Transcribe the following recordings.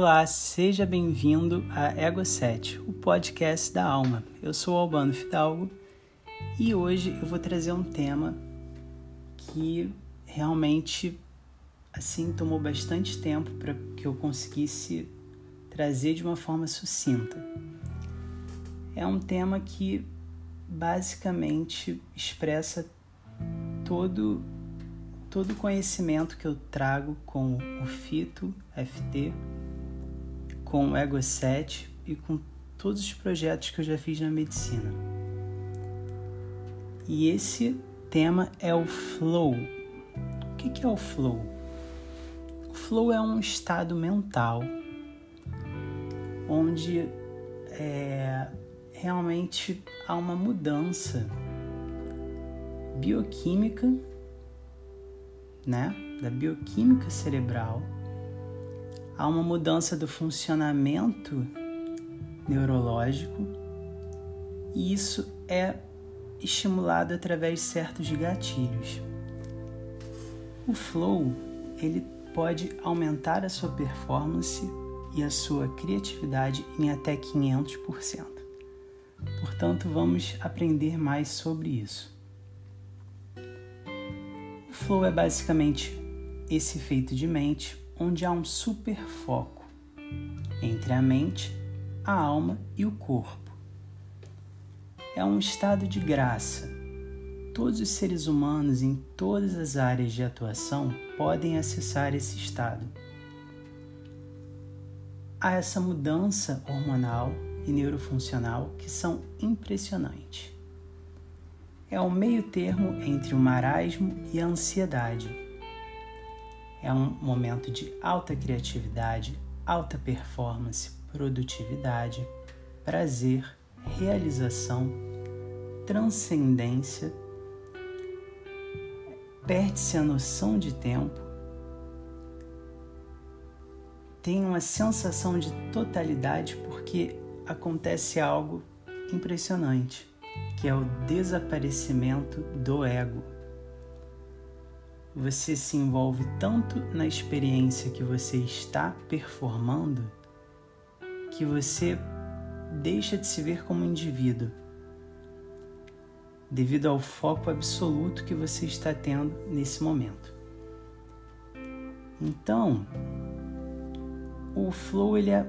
Olá, seja bem-vindo a Ego 7, o podcast da alma. Eu sou o Albano Fidalgo e hoje eu vou trazer um tema que realmente assim tomou bastante tempo para que eu conseguisse trazer de uma forma sucinta. É um tema que basicamente expressa todo todo o conhecimento que eu trago com o Fito FT com o Ego 7 e com todos os projetos que eu já fiz na medicina. E esse tema é o flow. O que é o flow? O flow é um estado mental onde é, realmente há uma mudança bioquímica, né, da bioquímica cerebral há uma mudança do funcionamento neurológico e isso é estimulado através de certos gatilhos. O flow, ele pode aumentar a sua performance e a sua criatividade em até 500%. Portanto, vamos aprender mais sobre isso. O flow é basicamente esse efeito de mente onde há um super foco entre a mente, a alma e o corpo. É um estado de graça. Todos os seres humanos em todas as áreas de atuação podem acessar esse estado. Há essa mudança hormonal e neurofuncional que são impressionantes. É um meio termo entre o marasmo e a ansiedade é um momento de alta criatividade, alta performance, produtividade, prazer, realização, transcendência. Perde-se a noção de tempo, tem uma sensação de totalidade porque acontece algo impressionante, que é o desaparecimento do ego você se envolve tanto na experiência que você está performando que você deixa de se ver como indivíduo, devido ao foco absoluto que você está tendo nesse momento. Então, o flow ele é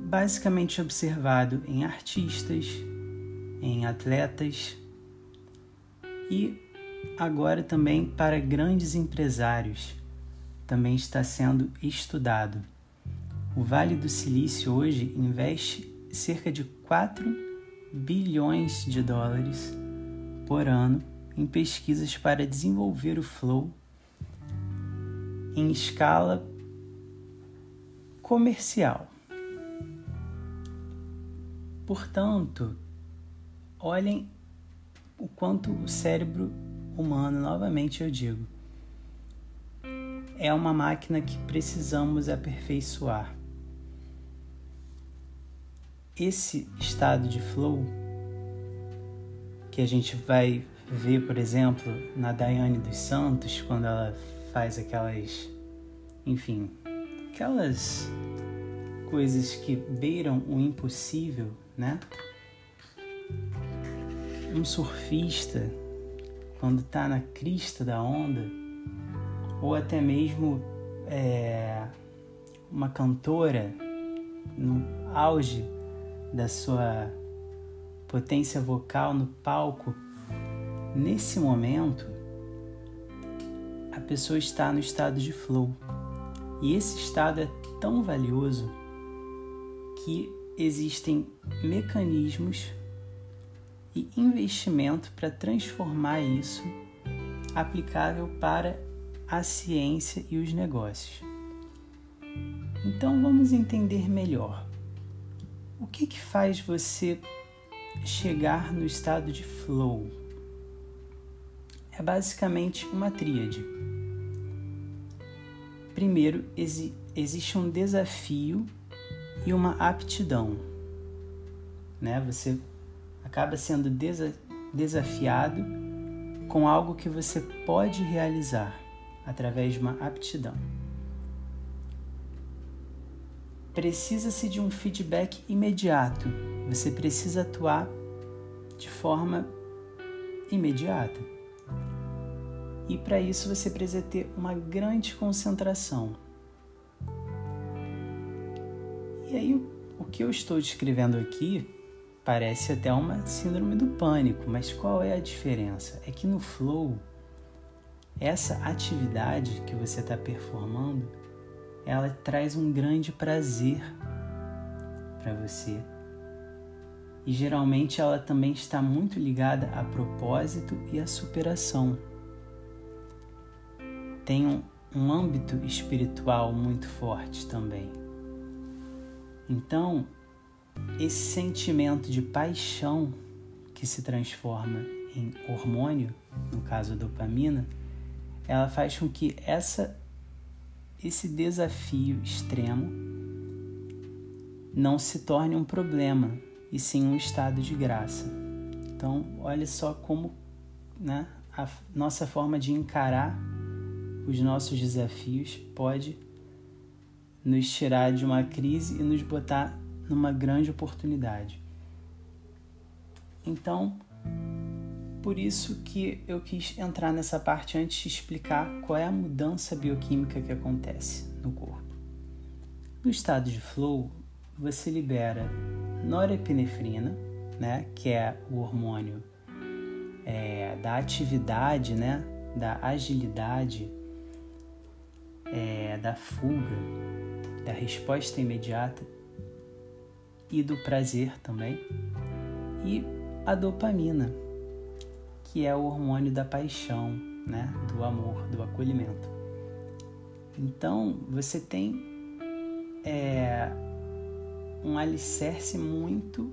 basicamente observado em artistas, em atletas e agora também para grandes empresários. Também está sendo estudado. O Vale do Silício hoje investe cerca de 4 bilhões de dólares por ano em pesquisas para desenvolver o flow em escala comercial. Portanto, olhem o quanto o cérebro humano, novamente eu digo, é uma máquina que precisamos aperfeiçoar. Esse estado de flow que a gente vai ver, por exemplo, na Daiane dos Santos, quando ela faz aquelas, enfim, aquelas coisas que beiram o impossível, né? Um surfista quando está na crista da onda, ou até mesmo é, uma cantora no auge da sua potência vocal no palco, nesse momento a pessoa está no estado de flow. E esse estado é tão valioso que existem mecanismos e investimento para transformar isso aplicável para a ciência e os negócios. Então vamos entender melhor. O que, que faz você chegar no estado de flow? É basicamente uma tríade. Primeiro, exi existe um desafio e uma aptidão. Né? Você acaba sendo desa desafiado com algo que você pode realizar através de uma aptidão. precisa-se de um feedback imediato. Você precisa atuar de forma imediata. E para isso você precisa ter uma grande concentração. E aí, o que eu estou descrevendo aqui parece até uma síndrome do pânico, mas qual é a diferença? É que no flow, essa atividade que você está performando, ela traz um grande prazer para você. E geralmente ela também está muito ligada a propósito e a superação. Tem um, um âmbito espiritual muito forte também. Então, esse sentimento de paixão que se transforma em hormônio, no caso a dopamina, ela faz com que essa esse desafio extremo não se torne um problema, e sim um estado de graça. Então, olha só como né, a nossa forma de encarar os nossos desafios pode nos tirar de uma crise e nos botar numa grande oportunidade. Então, por isso que eu quis entrar nessa parte antes de explicar qual é a mudança bioquímica que acontece no corpo. No estado de flow, você libera norepinefrina, né, que é o hormônio é, da atividade, né, da agilidade, é, da fuga, da resposta imediata e do prazer também, e a dopamina, que é o hormônio da paixão, né? do amor, do acolhimento. Então você tem é, um alicerce muito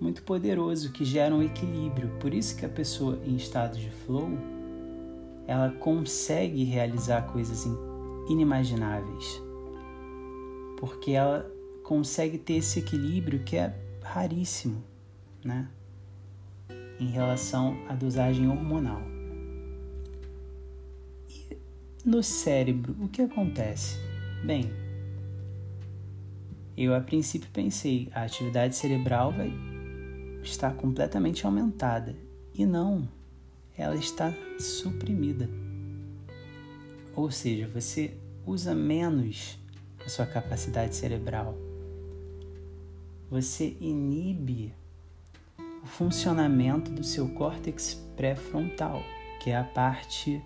muito poderoso que gera um equilíbrio. Por isso que a pessoa em estado de flow ela consegue realizar coisas inimagináveis. Porque ela consegue ter esse equilíbrio que é raríssimo, né? Em relação à dosagem hormonal. E no cérebro, o que acontece? Bem, eu a princípio pensei, a atividade cerebral vai estar completamente aumentada. E não, ela está suprimida. Ou seja, você usa menos a sua capacidade cerebral você inibe o funcionamento do seu córtex pré-frontal, que é a parte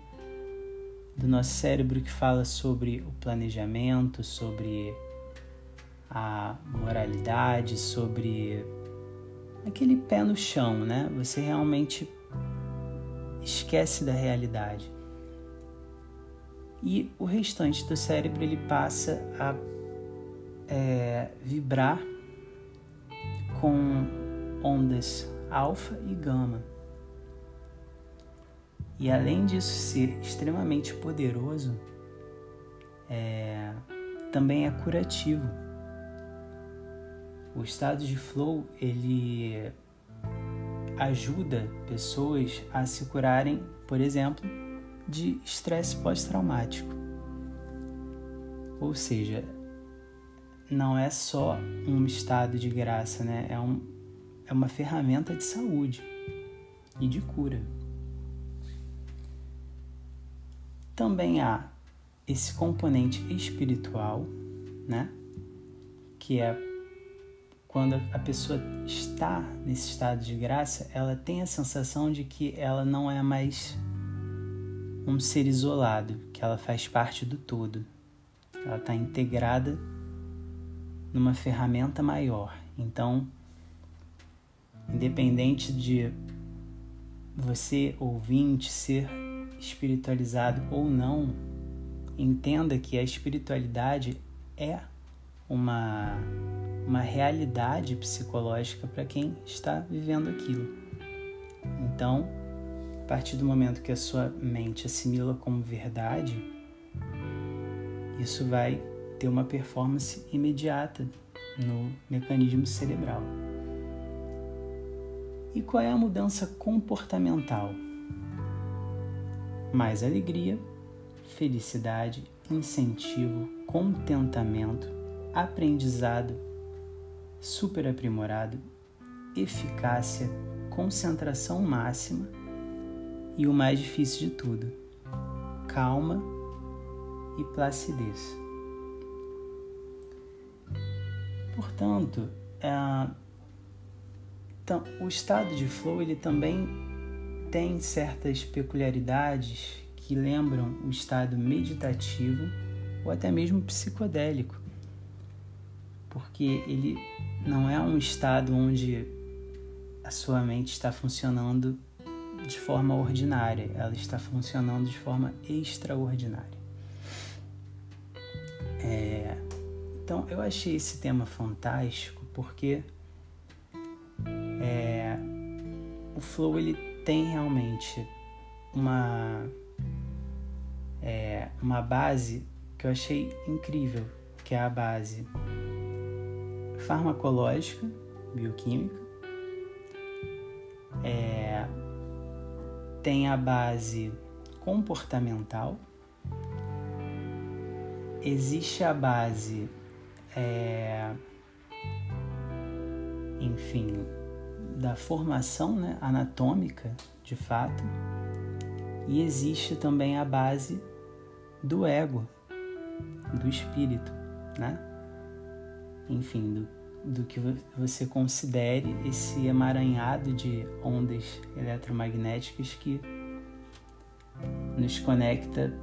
do nosso cérebro que fala sobre o planejamento, sobre a moralidade, sobre aquele pé no chão, né? Você realmente esquece da realidade. E o restante do cérebro ele passa a é, vibrar com ondas alfa e gama. E além disso ser extremamente poderoso, é, também é curativo. O estado de flow ele ajuda pessoas a se curarem, por exemplo, de estresse pós-traumático. Ou seja, não é só um estado de graça, né? É, um, é uma ferramenta de saúde e de cura. Também há esse componente espiritual, né? Que é quando a pessoa está nesse estado de graça, ela tem a sensação de que ela não é mais um ser isolado, que ela faz parte do todo. Ela está integrada numa ferramenta maior. Então, independente de você ouvinte ser espiritualizado ou não, entenda que a espiritualidade é uma, uma realidade psicológica para quem está vivendo aquilo. Então, a partir do momento que a sua mente assimila como verdade, isso vai ter uma performance imediata no mecanismo cerebral. E qual é a mudança comportamental? Mais alegria, felicidade, incentivo, contentamento, aprendizado super aprimorado, eficácia, concentração máxima e o mais difícil de tudo, calma e placidez. Portanto, é, então, o estado de flow ele também tem certas peculiaridades que lembram o estado meditativo ou até mesmo psicodélico, porque ele não é um estado onde a sua mente está funcionando de forma ordinária, ela está funcionando de forma extraordinária. É, então eu achei esse tema fantástico porque é, o flow ele tem realmente uma é, uma base que eu achei incrível, que é a base farmacológica, bioquímica, é, tem a base comportamental, existe a base, é, enfim, da formação né, anatômica, de fato, e existe também a base do ego, do espírito, né? Enfim, do, do que você considere esse emaranhado de ondas eletromagnéticas que nos conecta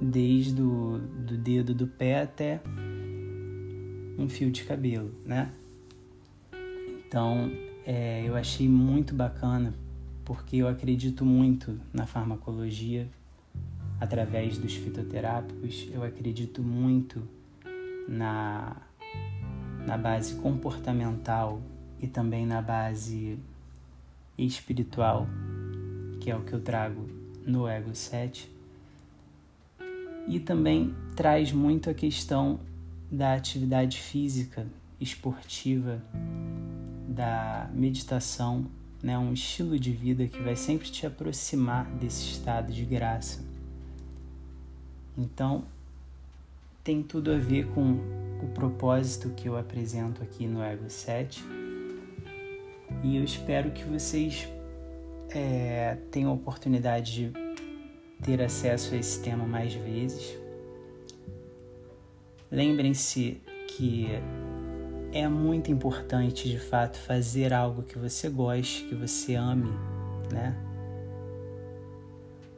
desde o do dedo do pé até um fio de cabelo, né? Então, é, eu achei muito bacana porque eu acredito muito na farmacologia através dos fitoterápicos, eu acredito muito na na base comportamental e também na base espiritual, que é o que eu trago no Ego 7. E também traz muito a questão da atividade física, esportiva, da meditação, né? um estilo de vida que vai sempre te aproximar desse estado de graça. Então, tem tudo a ver com o propósito que eu apresento aqui no Ego 7 e eu espero que vocês é, tenham a oportunidade de ter acesso a esse tema mais vezes. Lembrem-se que é muito importante de fato fazer algo que você goste, que você ame, né?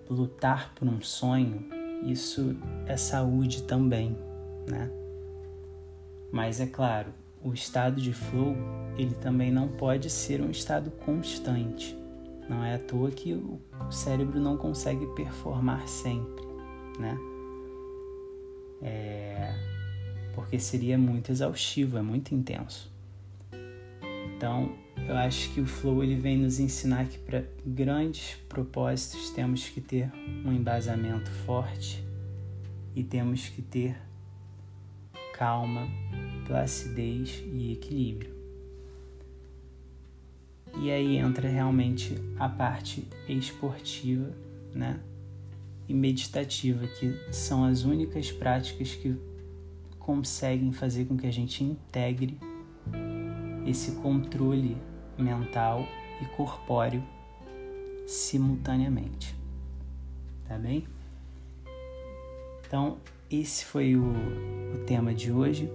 Lutar por um sonho, isso é saúde também, né? Mas é claro, o estado de flow, ele também não pode ser um estado constante. Não é à toa que o cérebro não consegue performar sempre, né? É... Porque seria muito exaustivo, é muito intenso. Então, eu acho que o flow ele vem nos ensinar que para grandes propósitos temos que ter um embasamento forte e temos que ter calma, placidez e equilíbrio. E aí entra realmente a parte esportiva, né? E meditativa, que são as únicas práticas que conseguem fazer com que a gente integre esse controle mental e corpóreo simultaneamente. Tá bem? Então, esse foi o, o tema de hoje.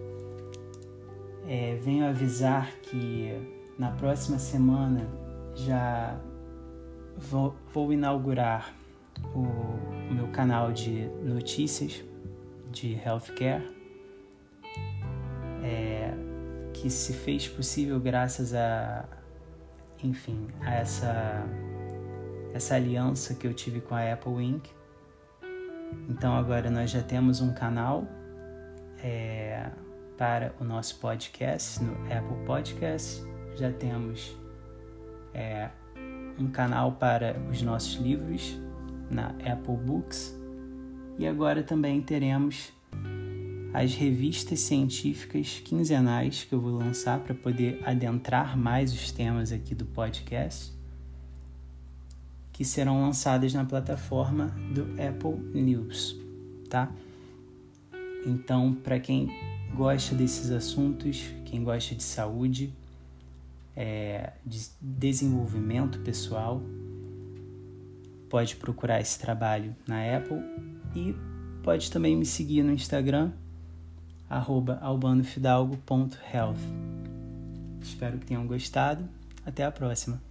É, venho avisar que na próxima semana já vou, vou inaugurar o, meu canal de notícias de healthcare, é, que se fez possível graças a, enfim, a essa, essa aliança que eu tive com a Apple Inc. Então agora nós já temos um canal é, para o nosso podcast no Apple Podcast, já temos é, um canal para os nossos livros na Apple Books e agora também teremos as revistas científicas quinzenais que eu vou lançar para poder adentrar mais os temas aqui do podcast que serão lançadas na plataforma do Apple News, tá? Então, para quem gosta desses assuntos, quem gosta de saúde, é, de desenvolvimento pessoal, pode procurar esse trabalho na Apple e pode também me seguir no Instagram, albanofidalgo.health. Espero que tenham gostado. Até a próxima!